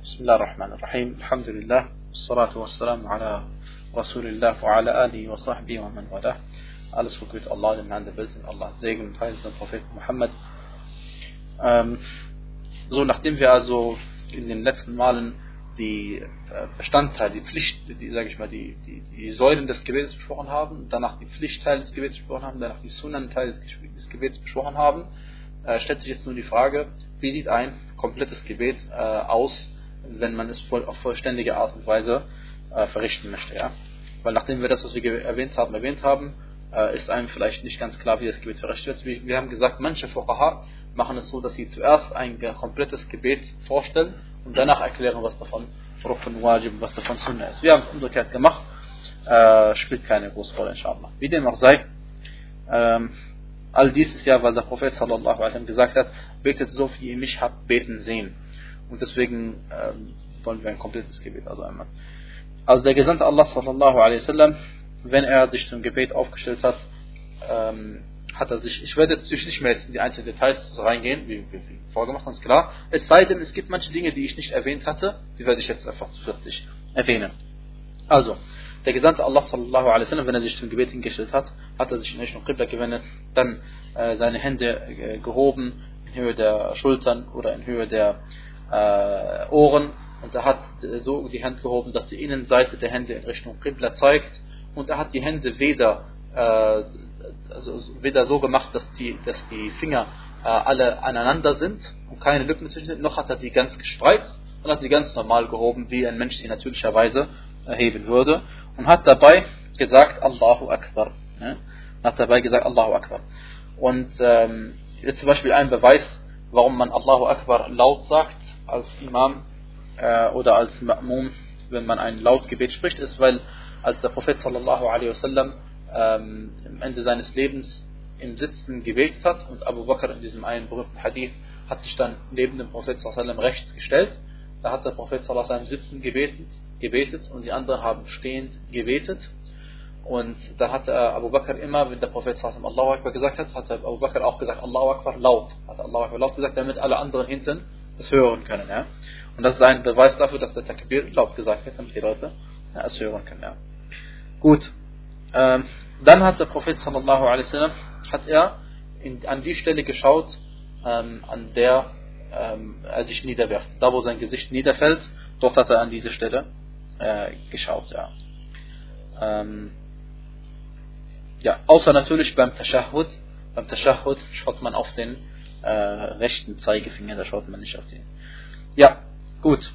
بسم الله الرحمن الرحيم الحمد لله والصلاة والسلام على رسول الله وعلى آله وصحبه ومن والاه Alles Glück Allah, dem Herrn der Welt, und Allah Segen und Heil den Propheten Muhammad. Ähm, so, nachdem wir also in den letzten Malen die äh, Bestandteile, die Pflicht, die, sage ich mal, die, die, die Säulen des Gebets besprochen haben, danach die Pflichtteile des Gebets besprochen haben, danach die Sunnanteile des Gebets besprochen haben, äh, stellt sich jetzt nur die Frage, wie sieht ein komplettes Gebet äh, aus, wenn man es voll, auf vollständige Art und Weise äh, verrichten möchte. Ja? Weil nachdem wir das, was wir erwähnt haben, erwähnt haben, äh, ist einem vielleicht nicht ganz klar, wie das Gebet verrichtet wird. Wir, wir haben gesagt, manche Fuqaha machen es so, dass sie zuerst ein komplettes Gebet vorstellen und danach erklären, was davon Rukun Wajib, was davon Sunnah ist. Wir haben es umgekehrt gemacht, äh, spielt keine große Rolle, inshallah. Wie dem auch sei, ähm, all dies ist ja, weil der Prophet sallallahu alaihi gesagt hat, betet so, wie ihr mich habt beten sehen. Und deswegen ähm, wollen wir ein komplettes Gebet also einmal. Also der Gesandte Allah sallallahu alaihi wasallam, wenn er sich zum Gebet aufgestellt hat, ähm, hat er sich, ich werde jetzt nicht mehr jetzt in die einzelnen Details reingehen, wie, wie vorgemacht, ganz klar. Es sei denn, es gibt manche Dinge, die ich nicht erwähnt hatte, die werde ich jetzt einfach zusätzlich erwähnen. Also, der Gesandte Allah sallallahu alaihi wasallam, wenn er sich zum Gebet hingestellt hat, hat er sich in Richtung Qibla gewendet, dann äh, seine Hände äh, gehoben in Höhe der Schultern oder in Höhe der äh, Ohren und er hat äh, so die Hand gehoben, dass die Innenseite der Hände in Richtung Qibla zeigt und er hat die Hände weder, äh, also weder so gemacht, dass die, dass die Finger äh, alle aneinander sind und keine Lücken zwischen sind, noch hat er die ganz gespreizt und hat sie ganz normal gehoben, wie ein Mensch sie natürlicherweise erheben würde und hat dabei gesagt Allahu Akbar. Ne? Hat dabei gesagt Allahu Akbar. Und ähm, ist zum Beispiel ein Beweis, warum man Allahu Akbar laut sagt als Imam äh, oder als Ma'mum, wenn man ein Lautgebet spricht, ist, weil als der Prophet sallallahu alaihi wasallam ähm, am Ende seines Lebens im Sitzen gebetet hat und Abu Bakr in diesem einen berühmten Hadith hat sich dann neben dem Prophet sallallahu rechts gestellt. Da hat der Prophet sallallahu sitzen gebetet, gebetet und die anderen haben stehend gebetet. Und da hat Abu Bakr immer, wenn der Prophet sallallahu Allahu Akbar gesagt hat, hat Abu Bakr auch gesagt Allahu Akbar laut. Hat Allahu Akbar laut gesagt, damit alle anderen hinten das hören können. Ja? Und das ist ein Beweis dafür, dass der Takbir laut gesagt wird, damit die Leute ja, es hören können. Ja? Gut. Ähm, dann hat der Prophet sallallahu alaihi wasallam hat er in, an die Stelle geschaut, ähm, an der ähm, er sich niederwirft. Da, wo sein Gesicht niederfällt, dort hat er an diese Stelle äh, geschaut. Ja. Ähm, ja, außer natürlich beim Tashahhud. Beim Tashahhud schaut man auf den äh, rechten Zeigefinger, da schaut man nicht auf den. Ja, gut.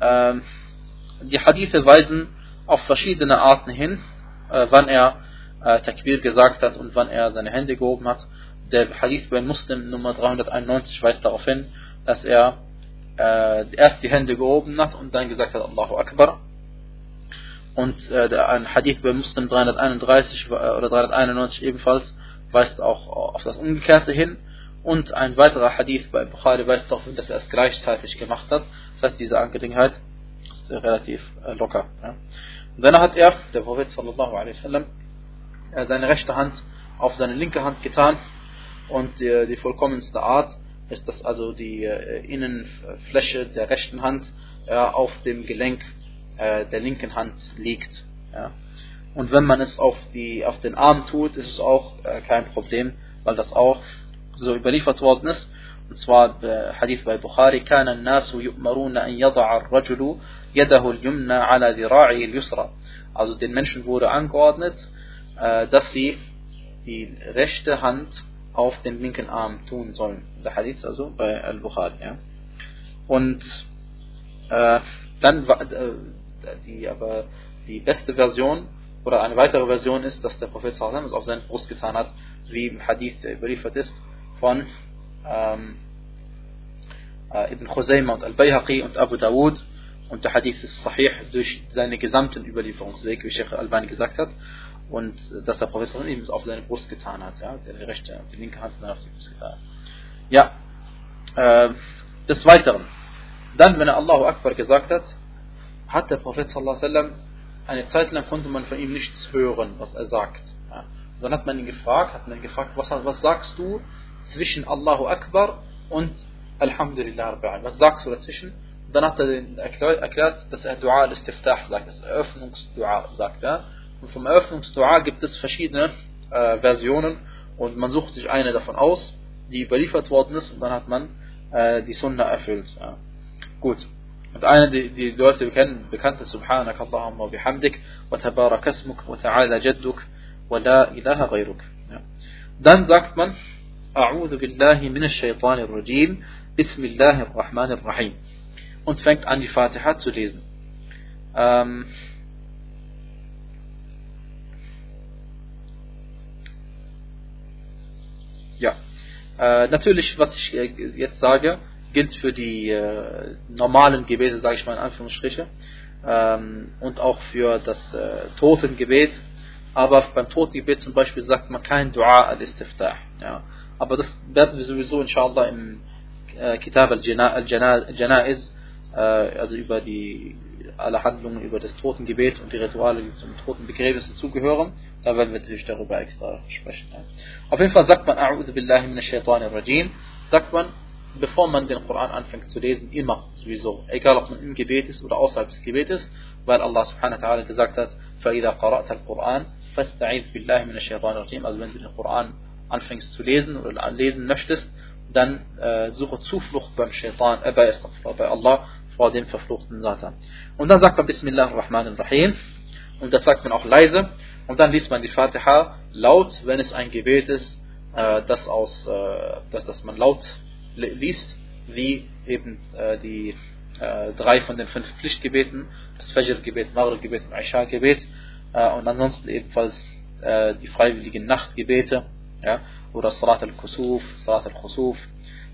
Ähm, die Hadithe weisen auf verschiedene Arten hin, äh, wann er äh, Takbir gesagt hat und wann er seine Hände gehoben hat. Der Hadith bei Muslim Nummer 391 weist darauf hin, dass er äh, erst die Hände gehoben hat und dann gesagt hat Allahu Akbar. Und äh, ein Hadith bei Muslim 331 äh, oder 391 ebenfalls weist auch auf das Umgekehrte hin. Und ein weiterer Hadith bei Bukhari weist darauf hin, dass er es gleichzeitig gemacht hat. Das heißt, diese Angelegenheit ist relativ äh, locker. Ja. Und dann hat er, der Prophet sallallahu alaihi wasallam, seine rechte Hand auf seine linke Hand getan und die, die vollkommenste Art ist, dass also die äh, Innenfläche der rechten Hand auf dem Gelenk äh, der linken Hand liegt. Ja. Und wenn man es auf, die, auf den Arm tut, ist es auch äh, kein Problem, weil das auch so überliefert worden ist. Und zwar der Hadith bei Bukhari, كان الناس يؤمرون أن يضع الرجل يده اليمنى على ذراعه اليسرى. Also den Menschen wurde angeordnet, äh, dass sie die rechte Hand auf den linken Arm tun sollen. Der Hadith also bei Al-Bukhari. Ja. Und äh, dann äh, die aber die beste Version oder eine weitere Version ist, dass der Prophet sallam es auf seine Brust getan hat, wie im Hadith überliefert ist von ähm, äh, Ibn Khuzayma und Al-Bayhaqi und Abu Dawud und der Hadith ist sahih durch seine gesamten Überlieferungswege, wie Sheikh Al-Bani gesagt hat und dass der sallam es auf seine Brust getan hat, ja, die rechte, die linke Hand dann auf die Brust getan hat. Ja, äh, des Weiteren, dann wenn er Allahu Akbar gesagt hat, hat der Prophet sallam, eine Zeit lang konnte man von ihm nichts hören, was er sagt. Ja. Dann hat man ihn gefragt, hat man ihn gefragt, was, was sagst du zwischen Allahu Akbar und Alhamdulillah Was sagst du dazwischen? dann hat er erklärt, dass er Dua al-Istiftah sagt, das Eröffnungsdua sagt er. Und vom Eröffnungsdua gibt es verschiedene äh, Versionen und man sucht sich eine davon aus, die überliefert worden ist und dann hat man äh, die Sunna erfüllt. Ja. Gut. Und eine, die, die Leute kennen, bekannt ist, Subhanak Allahumma bihamdik, wa tabarak asmuk, wa ta'ala jadduk, wa la ilaha ghayruk. Ja. Dann sagt man, A'udhu billahi minash shaitanir rajim, Bismillahir Rahmanir Rahim. Und fängt an, die Fatiha zu lesen. Ähm, ja. Äh, natürlich, was ich äh, jetzt sage, gilt für die äh, normalen Gebete, sage ich mal in Anführungsstriche, ähm, und auch für das äh, Totengebet. Aber beim Totengebet zum Beispiel sagt man kein Dua al-Istiftah. Ja. Aber das werden wir sowieso inshallah im äh, Kitab al-Janaiz, äh, also über die alle Handlungen über das Totengebet und die Rituale, die zum Totenbegräbnis dazugehören, da werden wir natürlich darüber extra sprechen. Ja. Auf jeden Fall sagt man, A'udhu billahi minash shaitanir rajim, sagt man, bevor man den Koran anfängt zu lesen, immer sowieso, egal ob man im Gebet ist oder außerhalb des Gebetes, weil Allah subhanahu wa ta'ala gesagt hat, فَإِذَا قَرَأْتَ الْقُرْآنَ فَاسْتَعِذْ بِاللَّهِ مِنَ الشَّيْطَانِ الرَّجِيمِ Also wenn du den Koran anfängst zu lesen oder lesen möchtest, dann äh, suche Zuflucht beim Shaitan, äh, bei, bei Allah vor dem verfluchten Satan. Und dann sagt man Bismillah ar-Rahman ar-Rahim und das sagt man auch leise. Und dann liest man die Fatiha laut, wenn es ein Gebet ist, äh, das, aus, äh, das, das man laut liest, wie eben äh, die äh, drei von den fünf Pflichtgebeten, das Fajr-Gebet, Maghrib-Gebet und Aisha-Gebet äh, und ansonsten ebenfalls äh, die freiwilligen Nachtgebete ja, oder Salat al-Kusuf, Salat al-Khusuf,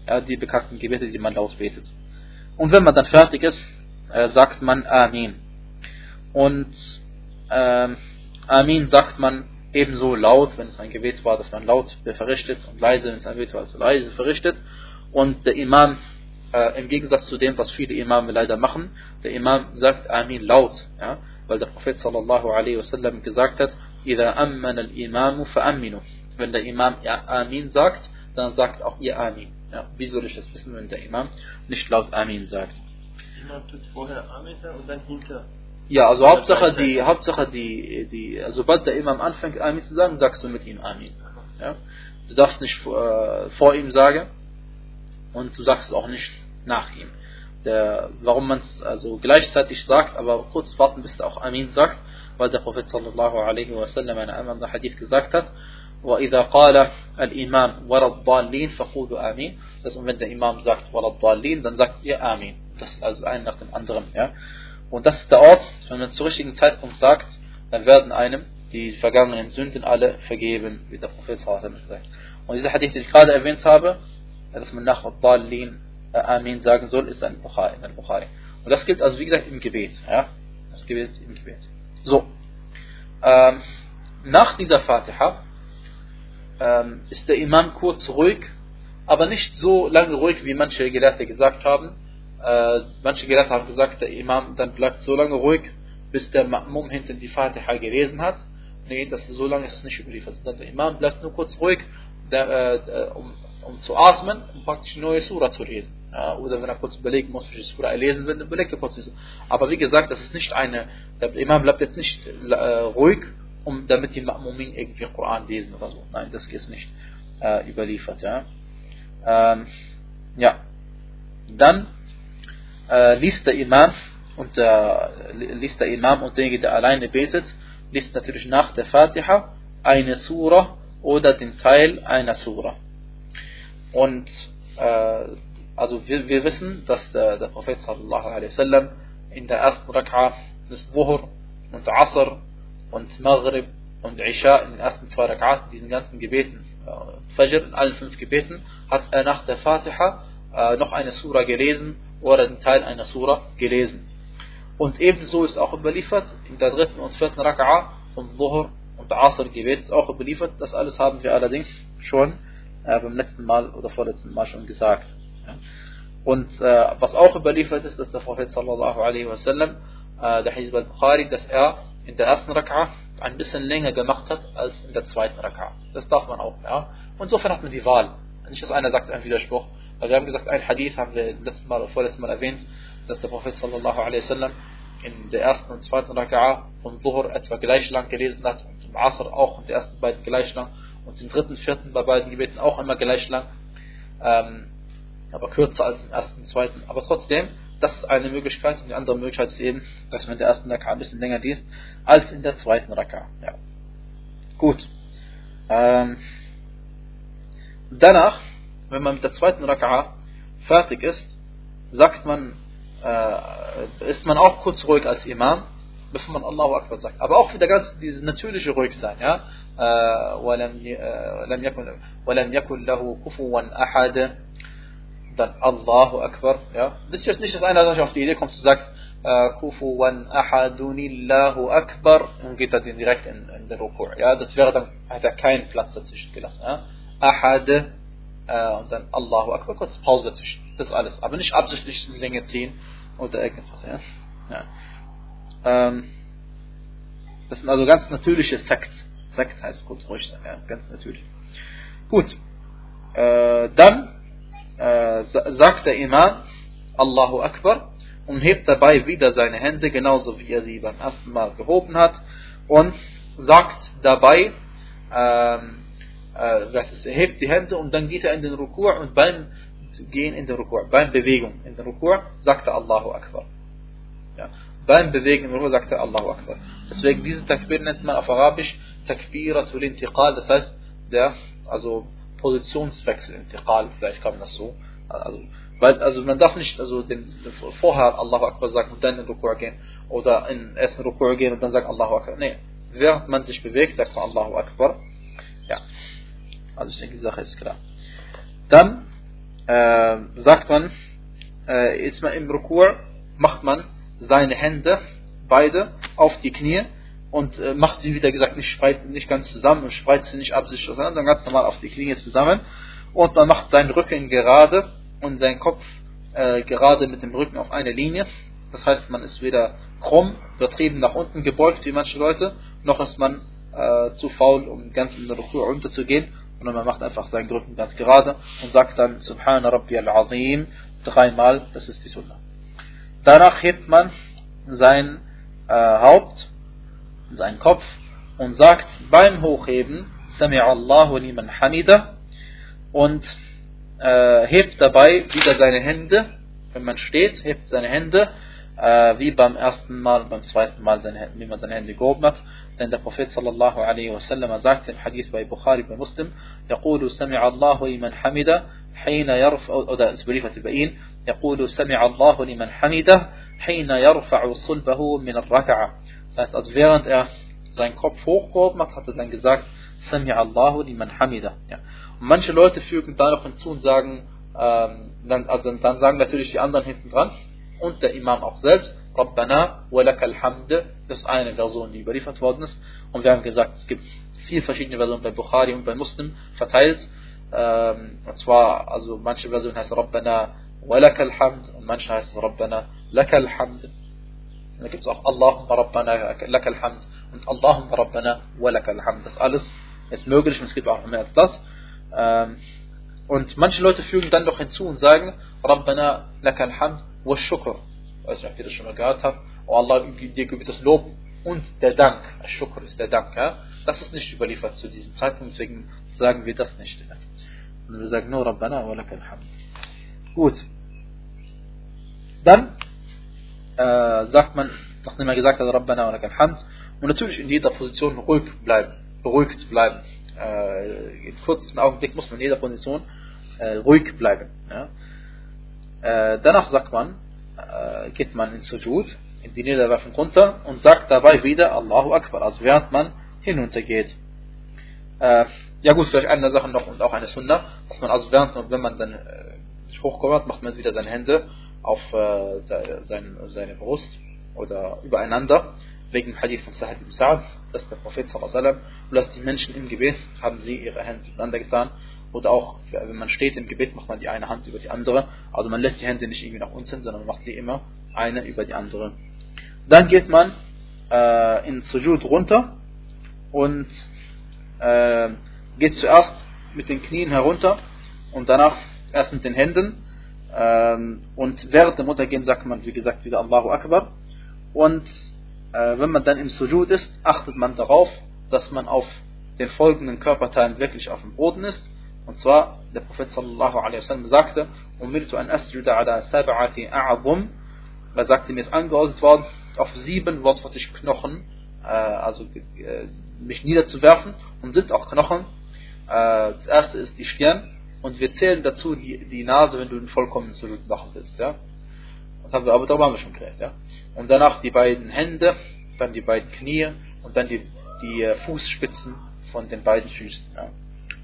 ja, die bekannten Gebete, die man laut betet. Und wenn man dann fertig ist, äh, sagt man Amin. Und äh, Amin sagt man ebenso laut, wenn es ein Gebet war, dass man laut verrichtet und leise, wenn es ein Gebet war, also leise verrichtet. Und der Imam, äh, im Gegensatz zu dem, was viele Imame leider machen, der Imam sagt Amin laut, ja, weil der Prophet sallallahu alaihi wasallam gesagt hat, إذا أمن الإمام فأمنوا wenn der Imam Amin sagt, dann sagt auch ihr Amin. Ja, wie soll ich das wissen, wenn der Imam nicht laut Amin sagt? Imam tut vorher Amin sagen und dann hinter. Ja, also Hauptsache die, Hauptsache die, die, also sobald der Imam anfängt Amin zu sagen, sagst du mit ihm Amin. Ja? Du darfst nicht äh, vor ihm sagen und du sagst es auch nicht nach ihm. Der, warum man es also gleichzeitig sagt, aber kurz warten, bis er auch Amin sagt, weil der Prophet sallallahu alaihi wasallam in einem anderen Hadith gesagt hat, وإذا قال الإمام ولا الضالين فقولوا آمين das heißt, wenn der Imam sagt ولا الضالين dann sagt ihr Amin das ist also ein nach dem anderen ja und das ist der Ort wenn man zum richtigen Zeitpunkt sagt dann werden einem die vergangenen Sünden alle vergeben wie der Prophet sagt und dieser Hadith den ich gerade erwähnt habe dass man nach الضالين Amin sagen soll ist ein Bukhari, ein Bukhari und das gilt also wie gesagt im Gebet ja das gilt im Gebet so ähm, nach dieser Fatiha ähm, ist der Imam kurz ruhig, aber nicht so lange ruhig, wie manche Gelehrte gesagt haben. Äh, manche Gelehrte haben gesagt, der Imam dann bleibt so lange ruhig, bis der Ma'mum hinten die Fatiha gelesen hat. Nee, das ist so lange ist es nicht überliefert. Der Imam bleibt nur kurz ruhig, der, äh, um, um zu atmen, um praktisch eine neue Sura zu lesen. Ja, oder wenn er kurz überlegen muss, welche Sura er lesen will, dann überlegt er kurz die Sura. Aber wie gesagt, das ist nicht eine, der Imam bleibt jetzt nicht äh, ruhig um, damit die Ma'mumin irgendwie Koran lesen oder so. Nein, das ist nicht äh, überliefert. Ja. Ähm, ja. Dann äh, liest der Imam und der, liest der Imam und derjenige, der alleine betet, liest natürlich nach der Fatiha eine Sura oder den Teil einer Sura. Und äh, also wir, wir wissen, dass der, der Prophet sallallahu alaihi wasallam in der ersten Rak'a des Zuhr und Asr und Maghrib und Isha in den ersten zwei Rak'at, diesen ganzen Gebeten, äh, Fajr in allen fünf Gebeten, hat er nach der Fatiha äh, noch eine Sura gelesen oder einen Teil einer Sura gelesen. Und ebenso ist auch überliefert, in der dritten und vierten Rak'a und Dhuhr und Asr Gebet ist auch überliefert. Das alles haben wir allerdings schon äh, beim letzten Mal oder vorletzten Mal schon gesagt. Ja. Und äh, was auch überliefert ist, dass der Prophet sallallahu alaihi wasallam, äh, der Hizb al-Bukhari, dass er in der ersten Raka ein bisschen länger gemacht hat als in der zweiten Raka. Das darf man auch. Ja? Und insofern hat man die Wahl. Nicht, dass einer sagt, ein Widerspruch. Weil wir haben gesagt, ein Hadith haben wir letztes Mal vorletztes Mal erwähnt, dass der Prophet sallallahu alaihi wasallam in der ersten und zweiten Raka'a von Dhuhr etwa gleich lang gelesen hat und im Asr auch in den ersten beiden gleich lang und im dritten, vierten bei beiden Gebeten auch immer gleich lang, ähm, aber kürzer als im ersten, zweiten. Aber trotzdem, das ist eine Möglichkeit und die andere Möglichkeit ist eben, dass man in der ersten Raka'a ein bisschen länger liest als in der zweiten Raka'a. Ja. Gut. Ähm, danach, wenn man mit der zweiten Raka'a fertig ist, sagt man, äh, ist man auch kurz ruhig als Imam, bevor man Allahu Akbar sagt. Aber auch wieder ganz dieses natürliche ruhig sein, ja. ولم يكن ولم يكن له كفوا أحد dann Allahu Akbar, ja. Das ist jetzt nicht, dass einer sich auf die Idee kommt und sagt, äh, Kufuwan Ahadunillahu Akbar und geht dann direkt in, in den Rukur. Ja, das wäre dann, hat er keinen Platz dazwischen gelassen. Ja. Ahad äh, und dann Allahu Akbar, kurz Pause dazwischen. Das alles. Aber nicht absichtlich Länge ziehen oder irgendwas. Ja. ja. Ähm, das sind also ganz natürliche Sekt. Sekt heißt kurz ruhig sein, ja, ganz natürlich. Gut. Äh, dann äh, sagt der Imam Allahu Akbar und hebt dabei wieder seine Hände, genauso wie er sie beim ersten Mal gehoben hat und sagt dabei, ähm, äh, das ist, er hebt die Hände und dann geht er in den Rukur und beim Gehen in den Rukur, beim Bewegung in den Rukur sagt er Allahu Akbar. Ja. Beim Bewegen in den Rukur sagt er Allahu Akbar. Deswegen diese Takbir nennt man auf Arabisch Takbiratul Intiqal, das heißt der, also Positionswechsel, Intiqal, vielleicht kann man das so. Also, weil, also man darf nicht also den, vorher Allahu Akbar sagen und dann in Rukur gehen oder in ersten Rukur gehen und dann sagen Allahu Akbar. Nee, während man sich bewegt, sagt man Allahu Akbar. Ja. Also ich denke, die Sache ist klar. Dann äh, sagt man, äh, jetzt mal im Rukur macht man seine Hände beide auf die Knie und äh, macht sie, wie gesagt, nicht, spreit, nicht ganz zusammen und spreizt sie nicht absichtlich auseinander, sondern ganz normal auf die Knie zusammen. Und man macht seinen Rücken gerade und seinen Kopf äh, gerade mit dem Rücken auf eine Linie. Das heißt, man ist weder krumm, übertrieben nach unten gebeugt, wie manche Leute, noch ist man äh, zu faul, um ganz in der Rukur runterzugehen, sondern man macht einfach seinen Rücken ganz gerade und sagt dann Subhana Rabbi al-Azim dreimal, das ist die Sunna. Danach hebt man sein äh, Haupt seinen Kopf und sagt beim Hochheben Sami'allahu liman hamida und äh, hebt dabei wieder seine Hände, wenn man steht, hebt seine Hände, äh, wie beim ersten Mal, beim zweiten Mal, seine, wie man seine Hände gehoben hat. Denn der Prophet sallallahu alaihi wasallam sagt im Hadith bei Bukhari, bei Muslim, يقول سمع الله لمن حمده حين يرفع oder es überliefert über ihn يقول سمع الله لمن حمده حين يرفع صلبه من الركعة das heißt, also während er seinen Kopf hochgehoben hat, hat er dann gesagt, Sami Allahu liman hamida. Ja. Und manche Leute fügen da noch hinzu und sagen, ähm, dann, also dann sagen natürlich die anderen hinten dran und der Imam auch selbst, Rabbana wa lakal hamd, das ist eine Version, die überliefert worden ist. Und wir haben gesagt, es gibt vier verschiedene Versionen bei Bukhari und bei Muslim verteilt. Ähm, und zwar, also manche Version heißt Rabbana wa lakal hamd und manche heißt Rabbana lakal hamd. Und da gibt es auch Allahumma Rabbana lakal hamd und Allahumma Rabbana wa lakal hamd. Das alles ist möglich und es gibt auch mehr als das. Ähm, und manche Leute fügen dann noch hinzu und sagen Rabbana lakal hamd wa shukr. Weiß nicht, ob ihr das schon mal gehört habt. Oh Allah, dir gebührt das Lob und der Dank. Shukr ist der Dank. Ja? Das ist nicht überliefert zu diesem Zeitpunkt, deswegen sagen wir das nicht. Und wir sagen nur Rabbana wa lakal hamd. Gut. Dann äh, sagt man, nachdem er gesagt hat, Rabbana wa lakal hamd, und natürlich in jeder Position ruhig bleiben, beruhigt bleiben. Äh, in kurzen Augenblick muss man in jeder Position äh, ruhig bleiben. Ja. Äh, danach sagt man, äh, geht man in Sujud, in die Niederwerfung runter und sagt dabei wieder Allahu Akbar, also während man hinuntergeht. Äh, ja gut, vielleicht eine Sache noch und auch eine Sunna, dass man also während, wenn man dann äh, sich hochkommt, macht man wieder seine Hände auf äh, seine, seine Brust oder übereinander, wegen dem Hadith von Sahid ibn Sa'ad, dass der Prophet sallallahu und dass die Menschen im Gebet haben sie ihre Hände übereinander getan. Oder auch, wenn man steht im Gebet, macht man die eine Hand über die andere, also man lässt die Hände nicht irgendwie nach unten, sondern macht sie immer eine über die andere. Dann geht man äh, in Sujud runter und äh, geht zuerst mit den Knien herunter und danach erst mit den Händen ähm, und während dem Untergehen sagt man, wie gesagt, wieder Allahu Akbar. Und äh, wenn man dann im Sujud ist, achtet man darauf, dass man auf den folgenden Körperteilen wirklich auf dem Boden ist. Und zwar, der Prophet sallallahu alaihi wasallam sagte, Umirtu an asjuda ala sab'ati a'adhum. Er sagte, mir ist angeordnet worden, auf sieben wortwörtlich Knochen, äh, also äh, mich niederzuwerfen und sind auch Knochen. Äh, das erste ist die Stirn und wir zählen dazu die, die Nase, wenn du einen vollkommenen Sujud machen willst. Ja? Das haben wir, aber darüber haben wir schon geredet. Ja? Und danach die beiden Hände, dann die beiden Knie und dann die, die äh, Fußspitzen von den beiden Füßen. Ja?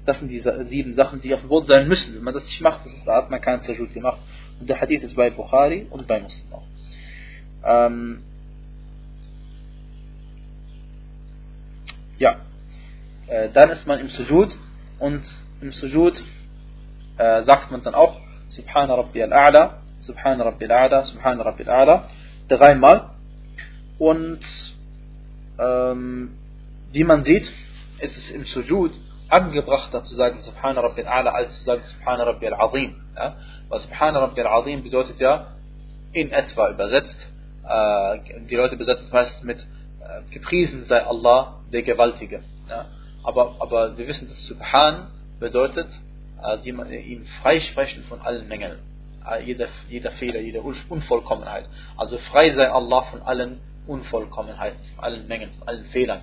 Das sind die sieben Sachen, die auf dem Boden sein müssen. Wenn man das nicht macht, das ist, hat man keinen Sujud gemacht. Und der Hadith ist bei Bukhari und bei Muslim auch. Ähm, ja, äh, dann ist man im Sujud und im Sujud äh, sagt man dann auch Subhana Rabbi al-A'la, Subhana Rabbi al-A'la, Subhana Rabbi al-A'la, dreimal. Und ähm, wie man sieht, ist es im Sujud angebrachter zu sagen Subhana Rabbi al-A'la als zu sagen Subhana Rabbi al-Azim. Ja? Weil Subhana Rabbi al-Azim bedeutet ja in etwa übersetzt, äh, die Leute besetzen es meistens mit äh, gepriesen sei Allah, der Gewaltige. Ja? Aber, aber wir wissen, dass Subhan bedeutet also ihn freisprechen von allen Mängeln, äh, jeder, jeder Fehler, jeder Unvollkommenheit. Also frei sei Allah von allen Unvollkommenheiten, von allen Mängeln, von allen Fehlern.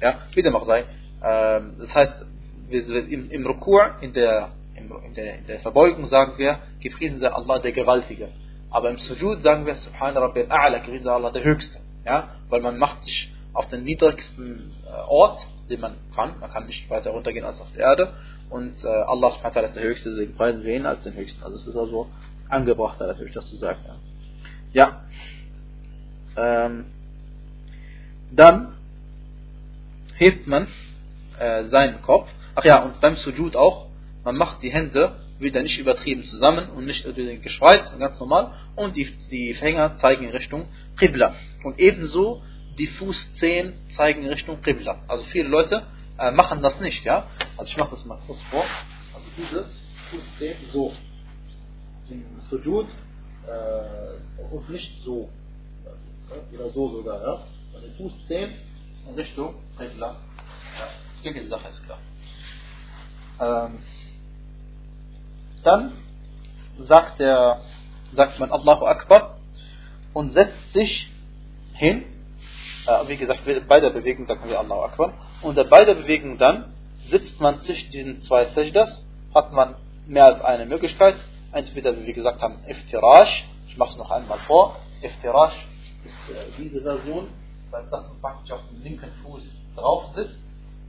Ja, wie dem auch sei. Ähm, das heißt, im, im Rukur, in der, in, der, in der Verbeugung sagen wir, gepriesen sei Allah der Gewaltige. Aber im Sujud sagen wir, Subhan Rabbi al-A'la, gepriesen sei Allah der Höchste. Ja, weil man macht sich auf den niedrigsten äh, Ort, den man kann. Man kann nicht weiter runtergehen als auf der Erde. Und äh, Allah subhanahu wa ist der Höchste, deswegen preisen wir ihn als den Höchsten. Also es ist also angebrachter natürlich, das zu sagen. Ja. ja. Ähm, dann hebt man äh, seinen Kopf. Ach ja, und beim Sujud auch. Man macht die Hände wieder nicht übertrieben zusammen und nicht gespreizt, ganz normal. Und die, die Finger zeigen in Richtung Qibla. Und ebenso die Fußzehen zeigen in Richtung Qibla. Also viele Leute äh, machen das nicht, ja. Also ich mache das mal kurz vor. Also dieses Fußzehen so. Im Sujud äh, und nicht so. Oder so sogar, ja. Also Fußzehen in Richtung Qibla. Ja, die Sache ist klar. Ähm, dann sagt, der, sagt man Allahu Akbar und setzt sich hin äh, wie gesagt, bei der Bewegung sagen wir Allahu Akbar. Und bei der Bewegung dann sitzt man zwischen diesen zwei Sajdas, hat man mehr als eine Möglichkeit. Entweder, wie wir gesagt haben, Iftirash, ich mache es noch einmal vor, Iftirash ist äh, diese Version, weil das man praktisch auf dem linken Fuß drauf sitzt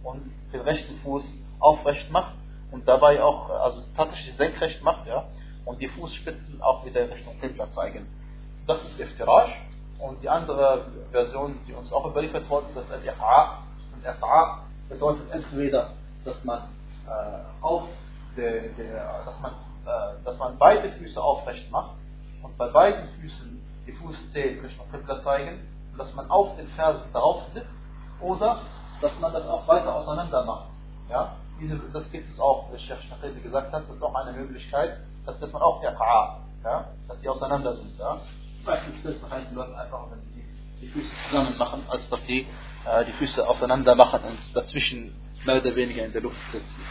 und den rechten Fuß aufrecht macht und dabei auch, also tatsächlich senkrecht macht, ja, und die Fußspitzen auch wieder in Richtung Qibla zeigen. Das ist Iftirash und die andere Version, die uns auch überliefert worden ist, das ist Al-Iqa. Iqa bedeutet entweder, dass man äh, auf der, der, dass, man, äh, dass man beide Füße aufrecht macht und bei beiden Füßen die Fußzehen Richtung Qibla zeigen und dass man auf den Fersen drauf sitzt oder dass man das auch weiter auseinander macht. Ja? Diese, das gibt es auch, wie Sheikh Shaqiri gesagt hat, das ist auch eine Möglichkeit, dass das man auch Iqa, ja? dass die auseinander sind. Ja? Meistens heißen Leute einfach, wenn sie die Füße zusammen machen, als dass sie die Füße auseinander machen und dazwischen mehr oder weniger in der Luft sitzen.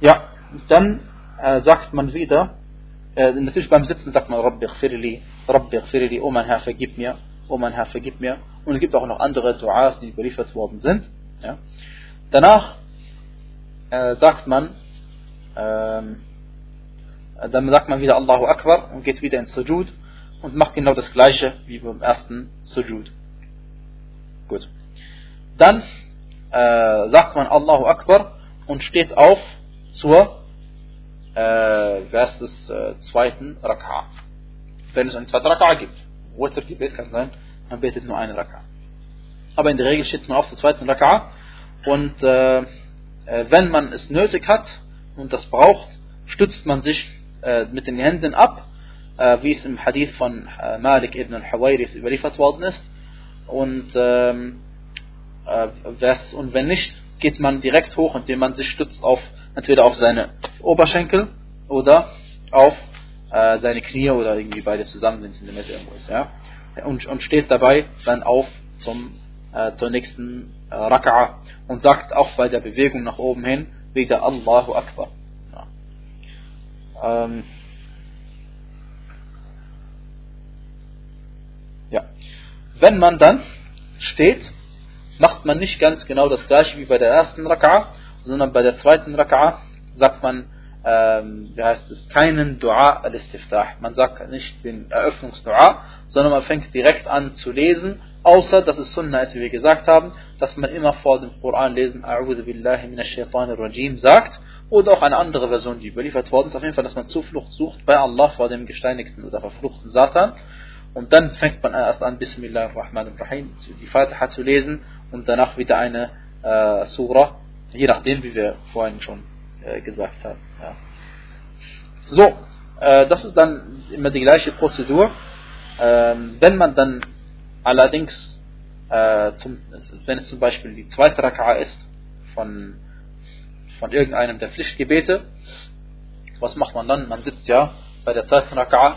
Ja, dann äh, sagt man wieder, äh, natürlich beim Sitzen sagt man Rabbi Khfirli, Rabbi Khfirli, oh mein Herr, vergib mir, oh mein Herr, vergib mir. Und es gibt auch noch andere Duas, die überliefert worden sind. Ja. Danach äh, sagt man, ähm, dann sagt man wieder Allahu Akbar und geht wieder ins Sujud und macht genau das gleiche wie beim ersten Sujud. Gut. Dann äh, sagt man Allahu Akbar und steht auf zur äh, des äh, zweiten Rak'a. Wenn es eine zweite Rak'a gibt. Witr Gebet kann sein, man betet nur eine Rak'a. Aber in der Regel steht man auf der zweiten Rak'a und äh, äh, wenn man es nötig hat und das braucht, stützt man sich äh, mit den Händen ab, wie es im Hadith von äh, Malik ibn al-Hawairith überliefert worden ist. Und, ähm, und wenn nicht, geht man direkt hoch, indem man sich stützt auf entweder auf seine Oberschenkel oder auf äh, seine Knie oder irgendwie beide zusammen, wenn es in der Mitte irgendwo ist. Ja? Und, und steht dabei dann auf zum, äh, zur nächsten äh, Raka'a und sagt auch bei der Bewegung nach oben hin wieder Allahu Akbar. Ja. Ähm, ja. Wenn man dann steht, macht man nicht ganz genau das gleiche wie bei der ersten Raka'a, sondern bei der zweiten Raka'a sagt man ähm, wie heißt es, keinen Dua al-Istiftah. Man sagt nicht den Eröffnungsdua, sondern man fängt direkt an zu lesen, außer dass es Sunnah ist, wie wir gesagt haben, dass man immer vor dem Koran lesen, A'udhu billahi minash shaitanir rajim sagt, oder auch eine andere Version, die überliefert worden ist, auf jeden Fall, dass man Zuflucht sucht bei Allah vor dem gesteinigten oder verfluchten Satan. Und dann fängt man erst an, Bismillah ar-Rahman ar-Rahim, die Fatiha zu lesen und danach wieder eine äh, Surah, je nachdem, wie wir vorhin schon äh, gesagt haben. Ja. So, äh, das ist dann immer die gleiche Prozedur. Ähm, wenn man dann allerdings, äh, zum, wenn es zum Beispiel die zweite Raka'a ist von, von irgendeinem der Pflichtgebete, was macht man dann? Man sitzt ja bei der zweiten Raka'a,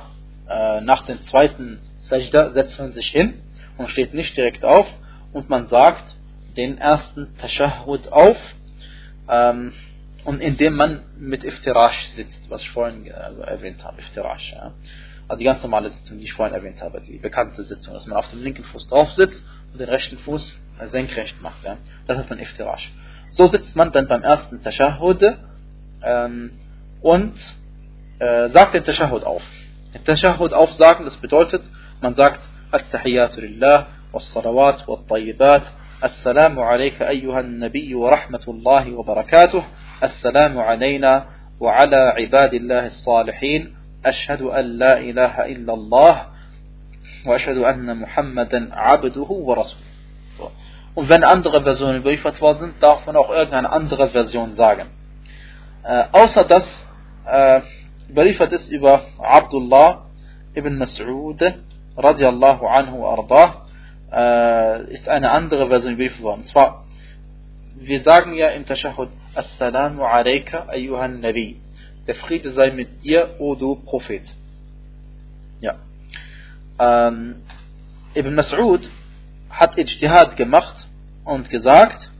äh, nach dem zweiten Sajda setzt man sich hin und steht nicht direkt auf und man sagt den ersten Tashahhud auf. Ähm, und indem man mit Iftirash sitzt, was ich vorhin also erwähnt habe, Iftirash. Ja. Also die ganz normale Sitzung, die ich vorhin erwähnt habe, die bekannte Sitzung, dass man auf dem linken Fuß drauf sitzt und den rechten Fuß senkrecht macht. Ja. Das ist dann Iftirash. So sitzt man dann beim ersten Tashahhud ähm, und äh, sagt den Tashahhud auf. Tashahhud aufsagen, das bedeutet, man sagt At-Tahiyyatu lillah, was-salawat, was-tayyibat, السلام عليك أيها النبي ورحمة الله وبركاته السلام علينا وعلى عباد الله الصالحين أشهد أن لا إله إلا الله وأشهد أن محمدا عبده ورسوله Und wenn andere Versionen überliefert worden sind, darf man auch irgendeine andere Version sagen. Äh, außer dass äh, überliefert ist über Abdullah ibn Mas'ud radiallahu anhu ardah, äh, ist eine andere Version überliefert worden. Und zwar, wir sagen ja im Tashahud, Assalamu alayka ayyuhan Nabi. Der Friede sei mit dir, o du Prophet. Ja. Ähm, Ibn Mas'ud hat Ijtihad gemacht und gesagt,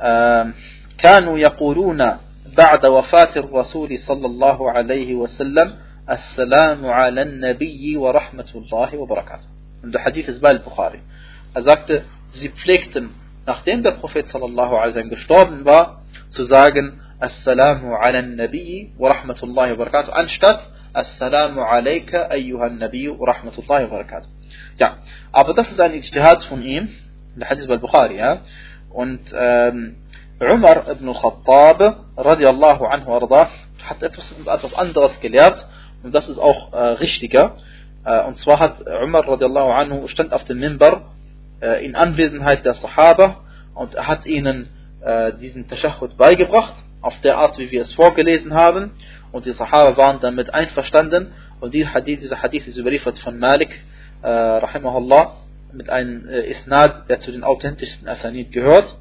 ähm, كانوا يقولون بعد وفاة الرسول صلى الله عليه وسلم السلام على النبي ورحمة الله وبركاته. Und der Hadith ist bei Bukhari. Er sagte, sie pflegten nachdem der Prophet sallallahu alaihi wasallam gestorben war, zu sagen Assalamu ala nabi wa rahmatullahi wa barakatuh, anstatt Assalamu alayka ayyuhan nabi wa rahmatullahi wa barakatuh. Ja, aber das ist ein Ijtihad von ihm, der Hadith bei Bukhari, ja. Und ähm, Umar ibn al-Khattab radiallahu anhu arda, hat etwas, etwas anderes gelehrt und das ist auch äh, richtiger. Äh, und zwar hat Umar radiallahu anhu stand auf dem Minbar äh, in Anwesenheit der Sahaba und hat ihnen äh, diesen Tashahhud beigebracht, auf der Art, wie wir es vorgelesen haben. Und die Sahaba waren damit einverstanden. Und dieser Hadith, dieser Hadith ist überliefert von Malik, äh, rahimahullah, mit einem äh, Isnad, der zu den authentischsten Asanid gehört.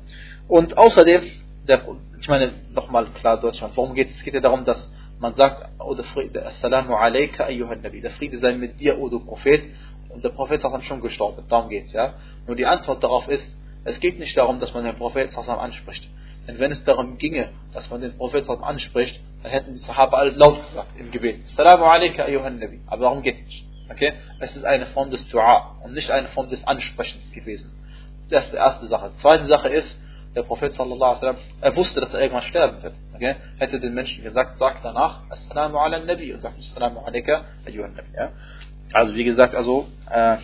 Und außerdem, der, ich meine, nochmal klar Deutschland, worum geht es? Es geht ja darum, dass man sagt, oh, Assalamu alayka ayyuhan Nabi, der Friede sei mit dir, o du Prophet. Und der Prophet ist schon gestorben, darum geht's, ja. Nur die Antwort darauf ist, es geht nicht darum, dass man den Prophet anspricht. Denn wenn es darum ginge, dass man den Prophet anspricht, dann hätten die Sahaba alles laut gesagt im Gebet. Assalamu alaikum ayyuhan Nabi. Aber darum geht es nicht. Okay? Es ist eine Form des Dua und nicht eine Form des Ansprechens gewesen. Das ist die erste Sache. Die zweite Sache ist, der Prophet sallallahu alaihi er wusste, dass er irgendwann sterben wird. Okay? Hätte den Menschen gesagt, sagt danach, Assalamu ala Nabi und sagt Assalamu alaikum ayyuhan Nabi. Ja? Also wie gesagt, also äh,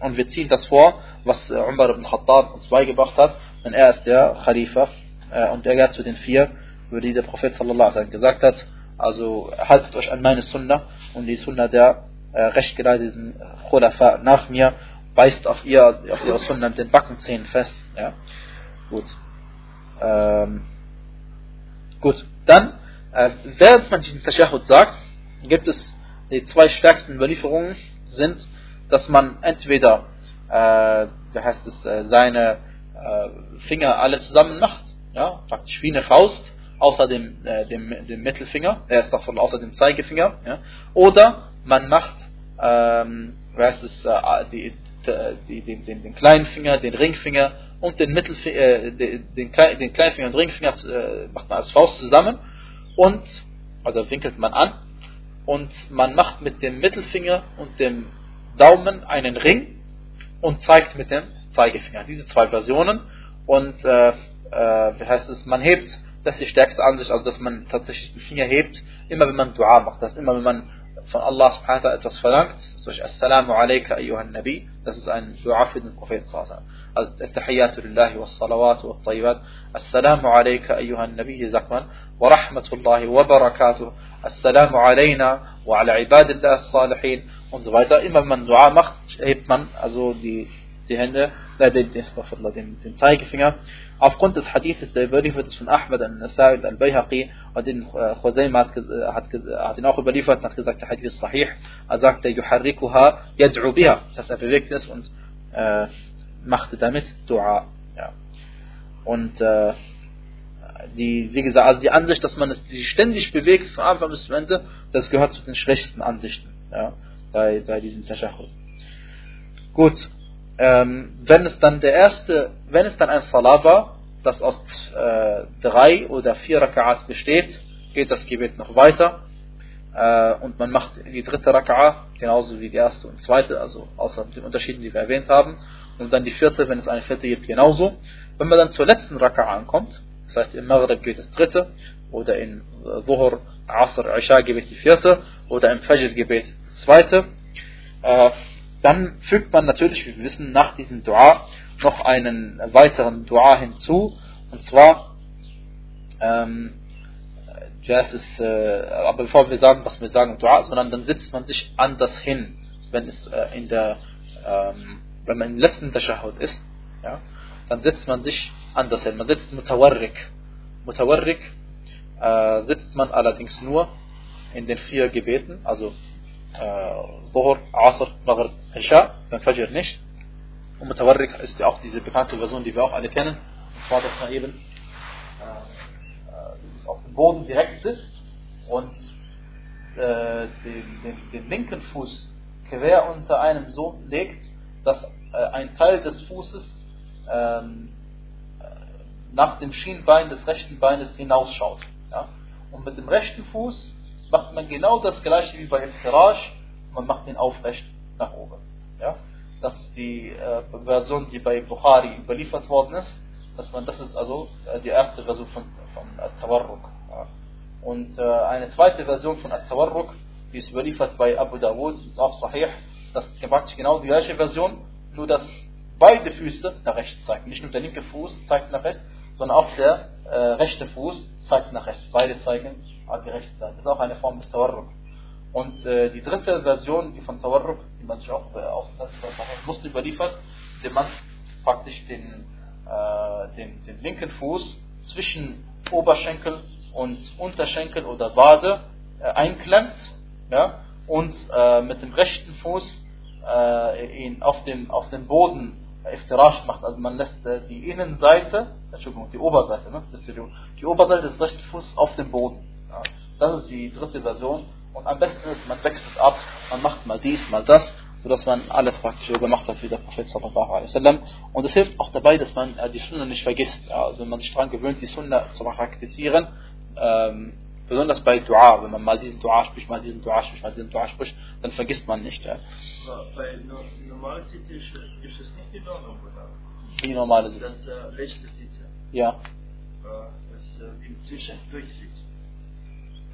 und wir ziehen das vor, was äh, Umar ibn Khattab uns beigebracht hat, denn er ist der Khalifa äh, und er gehört zu den vier, über die der Prophet sallallahu alaihi gesagt hat, also haltet euch an meine Sunna und die Sunna der äh, rechtgeleiteten Khulafa nach mir, beißt auf, ihr, auf ihre Sunna mit den Backenzähnen fest. Ja. Gut. Ähm, gut, dann, äh, während man diesen Tashahud sagt, gibt es die zwei stärksten Überlieferungen sind, dass man entweder, äh, wie heißt es, äh, seine äh, Finger alle zusammen macht, ja, praktisch wie eine Faust, außer dem, äh, dem, dem Mittelfinger, er ist davon außer dem Zeigefinger, ja? oder man macht, ähm, heißt es, äh, die, die, den, den, den kleinen Finger, den Ringfinger und den Mittelfinger, äh, den, den, den kleinen Finger und Ringfinger äh, macht man als Faust zusammen und, also winkelt man an und man macht mit dem Mittelfinger und dem Daumen einen Ring und zeigt mit dem Zeigefinger. Diese zwei Versionen und äh, äh, wie heißt es, man hebt, das ist die stärkste Ansicht, also dass man tatsächlich den Finger hebt, immer wenn man Dua macht, das ist immer wenn man von Allah subhanahu wa etwas verlangt, solch Assalamu alayka ayyuhan Nabi, das ist ein Dua für den Propheten sallallahu also At-Tahiyyatu lillahi was salawatu wa tayyibat Assalamu alayka ayyuhan Nabi, hier sagt man wa rahmatullahi wa barakatuh Assalamu alayna wa ala ibadillah salihin und so weiter. Immer wenn man Dua macht, hebt man also die, die Hände, äh, den, den, den Zeigefinger aufgrund des Hadithes, der überliefert ist von Ahmed al-Nasai und al-Bayhaqi, und den äh, Khuzaima hat, hat, hat ihn auch überliefert, hat gesagt, der Hadith ist sahih, er sagte, yuharrikuha yad'u biha, das er bewegt es und äh, machte damit Dua. Ja. Und äh, die, wie gesagt, also die Ansicht, dass man es die ständig bewegt von Anfang bis zum Ende, das gehört zu den schlechtesten Ansichten ja, bei, bei diesem Tashahud. Gut, ähm, wenn es dann der erste, wenn es dann ein Salah war, das aus äh, drei oder vier Raka'at besteht, geht das Gebet noch weiter äh, und man macht die dritte Raka'a genauso wie die erste und zweite, also außer den Unterschieden, die wir erwähnt haben, und dann die vierte, wenn es eine vierte gibt, genauso. Wenn man dann zur letzten Raka'a ankommt, das heißt im Maghrib geht das dritte, oder in Dhuhr, Asr, Isha Gebet die vierte, oder im Fajr Gebet das zweite, äh, dann fügt man natürlich, wie wir wissen, nach diesem Dua noch einen weiteren Dua hinzu. Und zwar, ähm, das ist, äh, aber bevor wir sagen, was wir sagen, Dua, sondern dann sitzt man sich anders hin, wenn es äh, in der, ähm, wenn man im letzten Tashahud ist, ja, dann sitzt man sich anders hin. Man sitzt Mutawarrik. Mutawarrik äh, sitzt man allerdings nur in den vier Gebeten, also Zuhur, Asr, Maghrib, Isha, beim Fajr nicht. Und Mutawarrik ist ja auch diese bekannte Version, die wir auch alle kennen. Und zwar, dass man eben äh, auf dem Boden direkt sitzt und äh, den, den, den, linken Fuß quer unter einem so legt, dass äh, ein Teil des Fußes ähm, nach dem Schienbein des rechten Beines hinausschaut. Ja? Und mit dem rechten Fuß macht man genau das gleiche wie bei Iftirash, man macht ihn aufrecht nach oben. Ja? Das ist die äh, Version, die bei Bukhari überliefert worden ist. Dass man, das ist also äh, die erste Version von, von At-Tawarruk. Ja? Und äh, eine zweite Version von At-Tawarruk, die ist überliefert bei Abu Dawud, ist auch sahih. Das ist praktisch genau die gleiche Version, nur dass beide Füße nach rechts zeigen. Nicht nur der linke Fuß zeigt nach rechts, sondern auch der äh, rechte Fuß zeigt nach rechts. Beide zeigen die rechte Seite. Das ist auch eine Form des Tawarruk. Und äh, die dritte Version, die von Tawarruk, die man sich auch äh, aus Muslim überliefert, dem man praktisch den, äh, den, den linken Fuß zwischen Oberschenkel und Unterschenkel oder Wade äh, einklemmt ja, und äh, mit dem rechten Fuß äh, ihn auf dem, auf dem Boden Iftirash macht. Also man lässt äh, die Innenseite, Entschuldigung, die Oberseite, ne? die, Oberseite des rechten Fußes auf dem Boden. Das ist die dritte Version. Und am besten ist, man wechselt ab, man macht mal dies, mal das, sodass man alles praktisch gemacht hat wie der Prophet sallallahu alaihi wasallam. Und es hilft auch dabei, dass man äh, die Sunna nicht vergisst. Also wenn man sich daran gewöhnt, die Sunna zu praktizieren, ähm, besonders bei Dua, wenn man mal diesen Dua spricht, mal diesen Dua spricht, mal diesen Dua spricht, dann vergisst man nicht. Ja. Bei normalen Sitze ist, ist es nicht Ordnung, oder? Wie normale Sitze? Das äh, letzte Sitze. Ja. Äh, das äh, im Zwischen durchsitzt.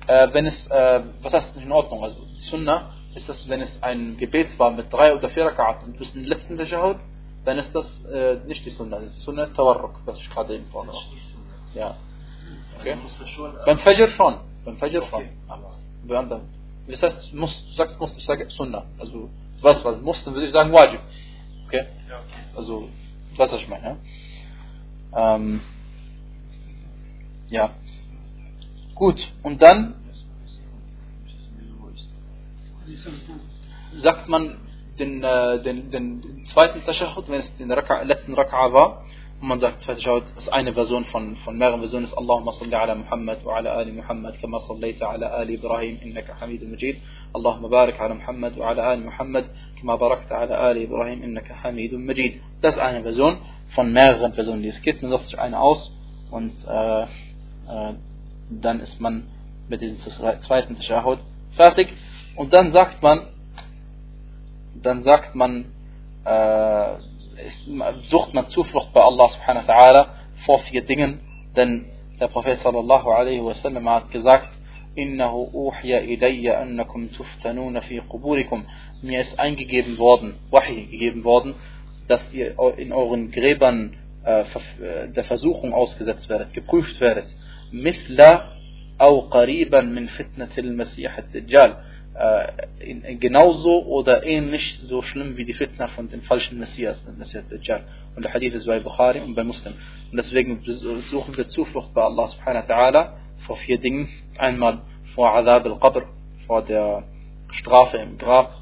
Äh, wenn es, äh, was heißt nicht in Ordnung? Also Sunna ist das, wenn es ein Gebet war mit drei oder vier Rakat und bis zum letzten Tashahud, dann ist das äh, nicht die Sunna. Die Sunna ist Tawarruk, was ich gerade eben vorne war. Ja. Okay. Also Beim Fajr schon. Beim Fajr schon. Aber bei anderen. Das heißt, musst, du sagst musst, ich sage Sunna. Also, weißt was, musst, dann würde ich sagen Wajib. Okay? Also, weißt, was ich meine, ja? Ähm, ja. Gut, und dann sagt man den, äh, den, den, den zweiten Tashahud, wenn es den Raka, letzten Raka'a war, Und man sagt fertig out, das ist eine Version von, von mehreren Versionen ist Allahumma salli ala Muhammad wa ala ali Muhammad kama sallaita ala ali Ibrahim innaka hamidun majid. Allahumma barik ala Muhammad wa ala ali Muhammad kama barakta ala ali Ibrahim innaka hamidun majid. Das ist eine Version von mehreren Versionen, die es gibt. Man sucht sich eine aus und äh, äh, dann ist man mit diesem zweiten Tashahud fertig. Und dann sagt man, dann sagt man, äh, sucht man Zuflucht bei Allah subhanahu wa ta'ala vor vier Dingen, denn der Prophet sallallahu alaihi wasallam hat gesagt, Innahu uhiya ilayya annakum tuftanuna fi quburikum. Mir ist eingegeben worden, Wahi gegeben worden, dass ihr in euren Gräbern äh, äh, der Versuchung ausgesetzt werdet, geprüft werdet. Mithla au qariban min fitnatil masih ad-dajjal äh, genauso oder ähnlich so schlimm wie die Fitna von dem falschen Messias, dem Messias Dajjal. Und der Hadith ist bei Bukhari und bei Muslim. Und deswegen suchen wir Zuflucht bei Allah subhanahu wa ta'ala vor vier Dingen. Einmal vor Adab al-Qabr, vor der Strafe im Grab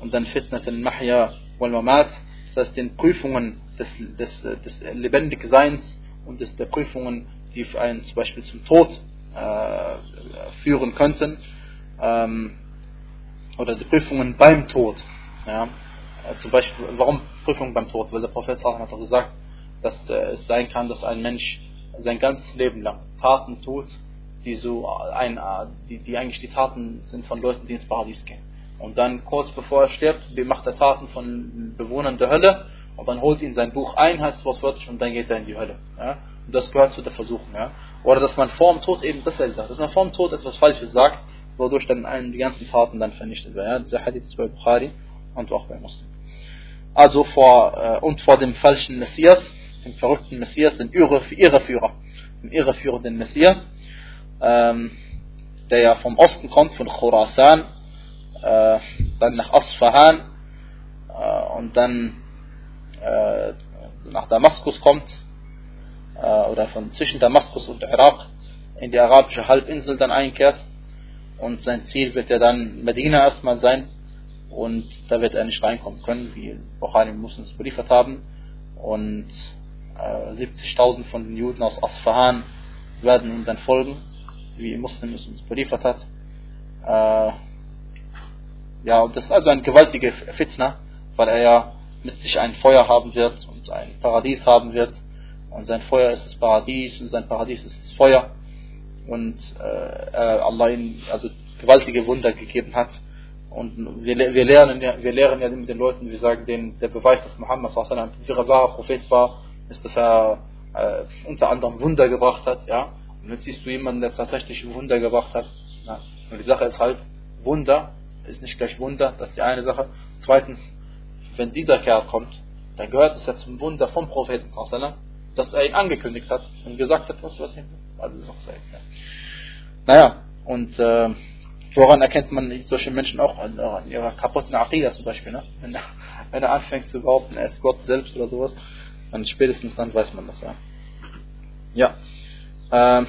und dann Fitnat al-Mahya wal-Mamat, das heißt den Prüfungen des, des, des Lebendigseins und des, der Prüfungen, die einen zum Beispiel zum Tod äh, führen könnten. Ähm, oder die Prüfungen beim Tod. Ja. Äh, zum Beispiel, warum Prüfungen beim Tod? Weil der Prophet hat gesagt, dass äh, es sein kann, dass ein Mensch sein ganzes Leben lang Taten tut, die so ein, äh, die, die eigentlich die Taten sind von Leuten, die ins Paradies gehen. Und dann kurz bevor er stirbt, macht er Taten von Bewohnern der Hölle und dann holt ihn sein Buch ein, heißt es wortwörtlich, und dann geht er in die Hölle. Ja? Und das gehört zu der Versuchung. Ja? Oder dass man vor dem Tod eben dasselbe sagt, dass man vor dem Tod etwas Falsches sagt wodurch dann die ganzen Taten dann vernichtet werden. Ja, dieser Hadith ist bei Bukhari und auch bei Muslim. Also vor, äh, und vor dem falschen Messias, dem verrückten Messias, Irre, Irreführer, dem irreführenden Messias, ähm, der ja vom Osten kommt, von Khurasan, äh, dann nach Asfahan äh, und dann äh, nach Damaskus kommt, äh, oder von zwischen Damaskus und Irak in die arabische Halbinsel dann einkehrt und sein Ziel wird ja dann Medina erstmal sein und da wird er nicht reinkommen können, wie Bukhari Muslims beliefert haben und äh, 70.000 von den Juden aus Asfahan werden ihm dann folgen, wie Muslim es uns beliefert hat. Äh, ja, und das ist also ein gewaltiger Fitna, weil er ja mit sich ein Feuer haben wird und ein Paradies haben wird. Und sein Feuer ist das Paradies und sein Paradies ist das Feuer und äh, Allah ihm also gewaltige Wunder gegeben hat. Und wir, wir, lernen ja, wir lehren ja mit den Leuten, wir sagen denen, der Beweis, dass Muhammad ein wahrer Prophet war, ist, dass er äh, unter anderem Wunder gebracht hat. Ja? Und jetzt siehst du jemanden, der tatsächlich Wunder gebracht hat. Ja? Und die Sache ist halt, Wunder ist nicht gleich Wunder, das ist die eine Sache. Zweitens, wenn dieser Kerl kommt, dann gehört es ja zum Wunder vom Propheten, dass er ihn angekündigt hat und gesagt hat, was was hinten also ist auch selten. Ja. Naja, und äh, woran erkennt man solche Menschen auch an, an ihrer kaputten Aqidah zum Beispiel, ne? Wenn, wenn, er anfängt zu behaupten, er ist Gott selbst oder sowas, dann spätestens dann weiß man das, ja. Ja. Ähm,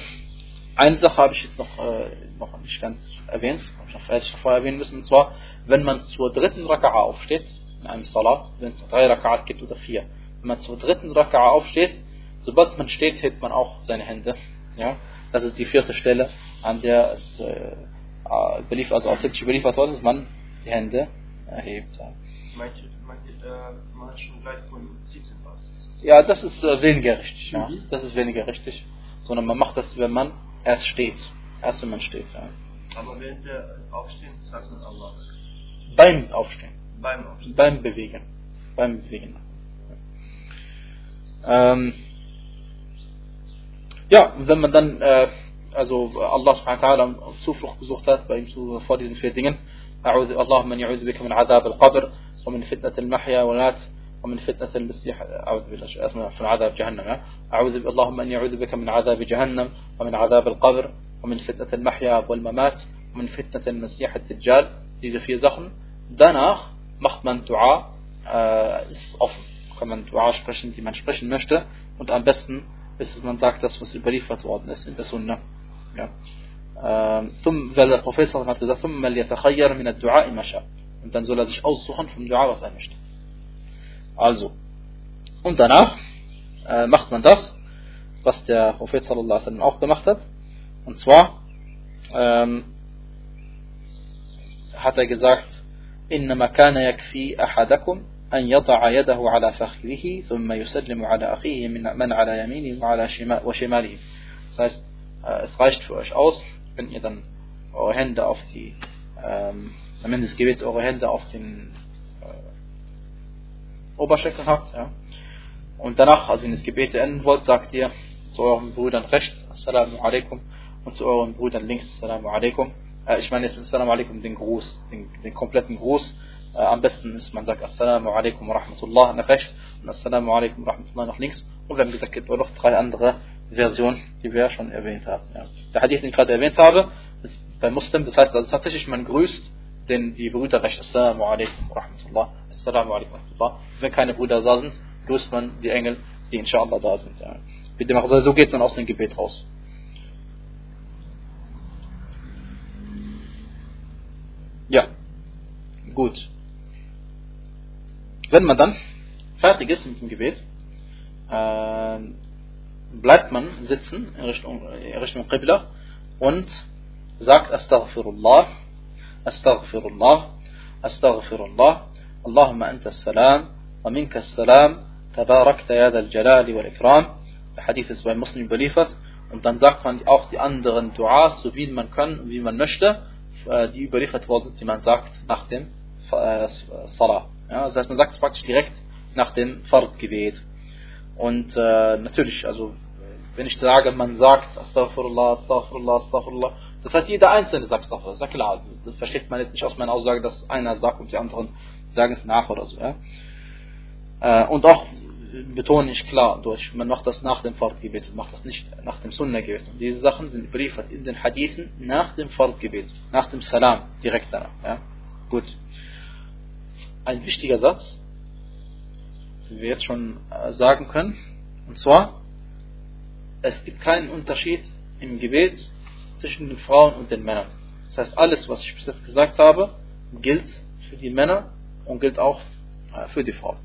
eine Sache habe ich jetzt noch, äh, noch nicht ganz erwähnt, habe ich noch fertig vorher erwähnen müssen, und zwar, wenn man zur dritten Raka'a aufsteht, in einem Salat, wenn es drei Raka'at gibt oder vier, wenn man zur dritten Raka'a aufsteht, sobald man steht, hebt man auch seine Hände ja? Das ist die vierte Stelle, an der es äh, belief, also authentisch überliefert worden ist, dass man die Hände erhebt. Ja. Manche, manche, äh, man schon gleich von 17 aus. Ja, das ist äh, weniger richtig. Ja. Mhm. Das ist weniger richtig. Sondern man macht das, wenn man erst steht. Erst wenn man steht. Ja. Aber während der Aufstehen sagt man Allah. Beim Aufstehen. Beim Aufstehen. Beim Bewegen. Beim Bewegen. Ähm, ja, wenn man dann äh, also Allah subhanahu wa ta'ala Zuflucht gesucht hat bei ihm zu, vor diesen vier Dingen اللهم اني اعوذ بك من عذاب القبر ومن فتنة المحيا والممات ومن فتنة المسيح أعوذ بالله اسمع من عذاب جهنم أعوذ اللهم جهنم ومن عذاب القبر ومن فتنة المحيا والممات ومن فتنة المسيح الدجال diese vier Sachen danach macht man Dua äh, ist offen kann man Dua sprechen die man sprechen möchte und am besten bis man sagt, das, was überliefert worden ist in der Sunna. Ja. ثم, weil der Prophet hat gesagt, ثم ليتخير من الدعاء ما شاء. Und dann soll er sich aussuchen vom Dua, was er möchte. Also, und danach äh, macht man das, was der Prophet sallallahu alaihi wasallam auch gemacht hat. Und zwar ähm, hat er gesagt, إنما كان يكفي أحدكم أن يضع يده على فخذه ثم يسلم على أخيه من, من على يمينه وعلى شمال وشماله. Das heißt, äh, es reicht für euch aus, wenn ihr dann eure Hände auf die, ähm, am Ende des Gebets eure Hände auf den äh, Oberschenkel habt, ja. Und danach, also wenn ihr das Gebet enden wollt, sagt ihr zu euren Brüdern rechts, Assalamu alaikum, und zu euren Brüdern links, Assalamu alaikum. Äh, ich meine jetzt Assalamu alaikum den Gruß, den, den kompletten Gruß. äh, am besten ist, man sagt Assalamu alaikum wa rahmatullah nach rechts und Assalamu alaikum wa rahmatullah nach links. Und wir haben gesagt, es gibt auch noch drei andere Versionen, die wir schon erwähnt haben. Ja. Der Hadith, den ich gerade erwähnt habe, ist bei Muslim, das heißt also tatsächlich, man grüßt den, die Brüder rechts. Assalamu alaikum wa rahmatullah. Assalamu alaikum wa rahmatullah. Wenn keine Brüder da sind, grüßt man die Engel, die inshallah da sind. Ja. Bitte machen, so geht man aus dem Gebet raus. Ja, gut. Wenn man dann fertig ist mit dem Gebet, äh, bleibt man sitzen in Richtung, in Richtung Qibla und sagt Astaghfirullah, Astaghfirullah, Astaghfirullah, Allahumma anta salam, wa minka salam, tabarakta ya dal jalali wal ikram. Der Hadith ist bei Muslim überliefert. Und dann sagt man auch die anderen Duas, so wie man kann und wie man möchte. Äh, die überliefert worden sind, die man sagt nach dem äh, Salah. Ja, das heißt, man sagt es praktisch direkt nach dem Fard-Gebet. Und äh, natürlich, also wenn ich sage, man sagt Astaghfirullah, Astaghfirullah, Astaghfirullah, das heißt, jeder Einzelne sagt Astaghfirullah, ist ja klar. Also, das versteht man jetzt nicht aus meiner Aussage, dass einer sagt und die anderen sagen es nach oder so. Ja? Äh, und auch betone ich klar durch, man macht das nach dem Fahrtgebet, man macht das nicht nach dem Sunnah-Gebet. Und diese Sachen sind überliefert in den Hadithen nach dem Fahrtgebet, nach dem Salam, direkt danach. Ja? Gut. Ein wichtiger Satz, den wir jetzt schon äh, sagen können, und zwar, es gibt keinen Unterschied im Gebet zwischen den Frauen und den Männern. Das heißt, alles, was ich bis jetzt gesagt habe, gilt für die Männer und gilt auch äh, für die Frauen.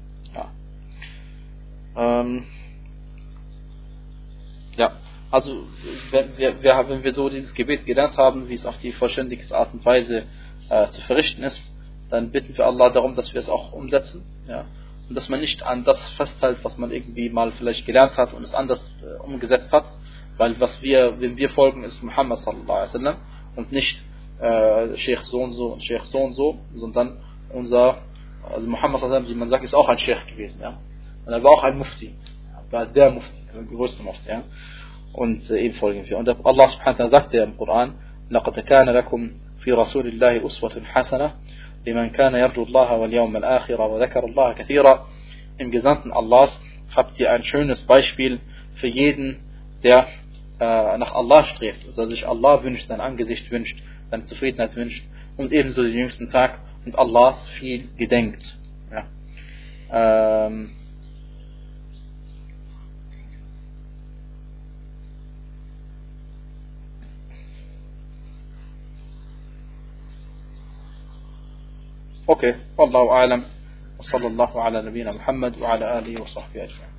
Ähm, ja, also wenn wir, wenn wir so dieses Gebet gelernt haben, wie es auf die vollständigste Art und Weise äh, zu verrichten ist, dann bitten wir Allah darum, dass wir es auch umsetzen. Ja? Und dass man nicht an das festhält, was man irgendwie mal vielleicht gelernt hat und es anders äh, umgesetzt hat. Weil was wir, wenn wir folgen, ist Muhammad sallallahu alaihi wasallam und nicht äh, Sheikh so und so und Sheikh so und so, sondern unser, also Muhammad sallallahu alaihi wasallam, wie man sagt, ist auch ein Sheikh gewesen. Ja? Und er war auch ein Mufti. War der Mufti, der größte Mufti. Ja? Und äh, ihm folgen wir. Und Allah subhanahu wa ta'ala sagt ja im Koran, لقد كان لكم في رسول الله أسوة حسنة لمن كان يرجو الله واليوم الآخر وذكر الله كثيرا Im Gesandten Allahs habt ihr ein schönes Beispiel für jeden, der äh, nach Allah strebt, also sich Allah wünscht, sein Angesicht wünscht, seine Zufriedenheit wünscht und ebenso den jüngsten Tag und Allahs viel gedenkt. Ja. Ähm, أوكي والله أعلم. وصلى الله على نبينا محمد وعلى آله وصحبه أجمعين.